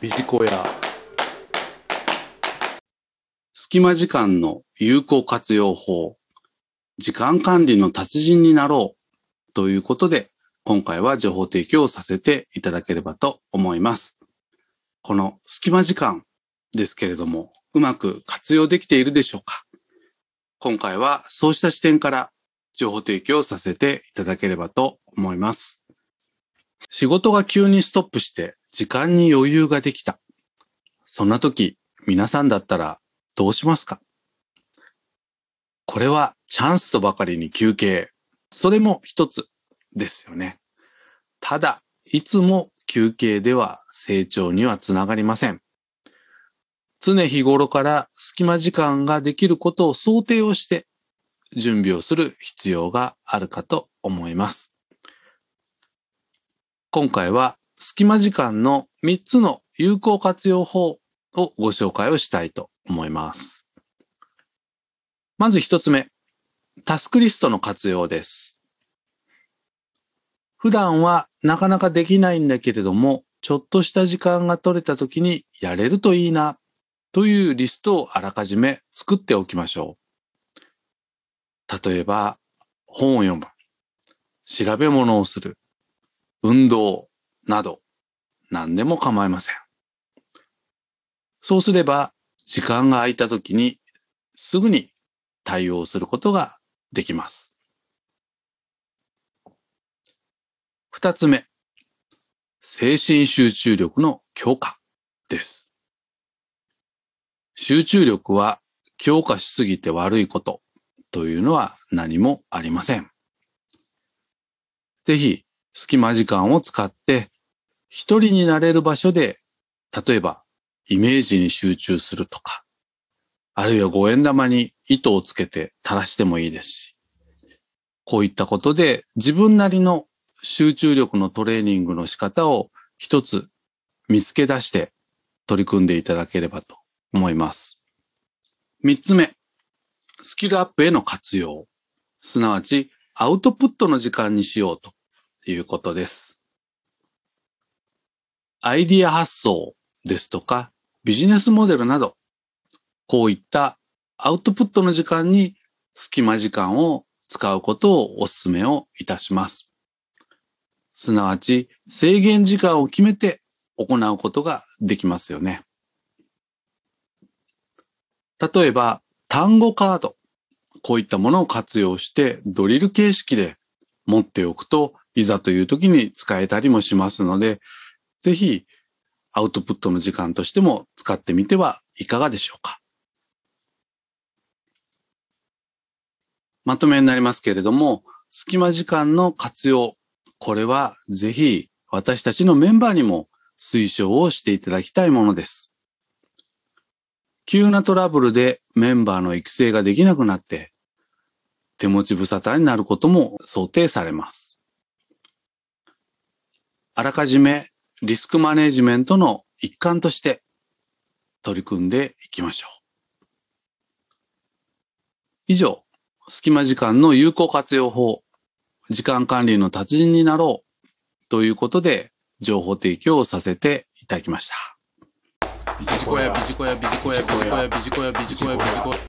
ビジコヤ。隙間時間の有効活用法。時間管理の達人になろう。ということで、今回は情報提供をさせていただければと思います。この隙間時間ですけれども、うまく活用できているでしょうか今回はそうした視点から情報提供をさせていただければと思います。仕事が急にストップして時間に余裕ができた。そんな時、皆さんだったらどうしますか？これはチャンスとばかりに休憩。それも一つですよね。ただ、いつも休憩では成長にはつながりません。常日頃から隙間時間ができることを想定をして準備をする必要があるかと思います。今回は隙間時間の3つの有効活用法をご紹介をしたいと思います。まず1つ目、タスクリストの活用です。普段はなかなかできないんだけれども、ちょっとした時間が取れた時にやれるといいなというリストをあらかじめ作っておきましょう。例えば、本を読む、調べ物をする、運動など何でも構いません。そうすれば時間が空いた時にすぐに対応することができます。二つ目、精神集中力の強化です。集中力は強化しすぎて悪いことというのは何もありません。ぜひ隙間時間を使って一人になれる場所で、例えばイメージに集中するとか、あるいは五円玉に糸をつけて垂らしてもいいですし、こういったことで自分なりの集中力のトレーニングの仕方を一つ見つけ出して取り組んでいただければと思います。三つ目、スキルアップへの活用。すなわちアウトプットの時間にしようということです。アイディア発想ですとかビジネスモデルなど、こういったアウトプットの時間に隙間時間を使うことをお勧めをいたします。すなわち制限時間を決めて行うことができますよね。例えば単語カード、こういったものを活用してドリル形式で持っておくといざという時に使えたりもしますので、ぜひアウトプットの時間としても使ってみてはいかがでしょうか。まとめになりますけれども、隙間時間の活用、これはぜひ私たちのメンバーにも推奨をしていただきたいものです。急なトラブルでメンバーの育成ができなくなって、手持ち無沙汰になることも想定されます。あらかじめリスクマネジメントの一環として取り組んでいきましょう。以上、隙間時間の有効活用法、時間管理の達人になろうということで情報提供をさせていただきました。ビジコヤビジコヤビジコヤビジコヤビジコヤビジコヤビジコヤ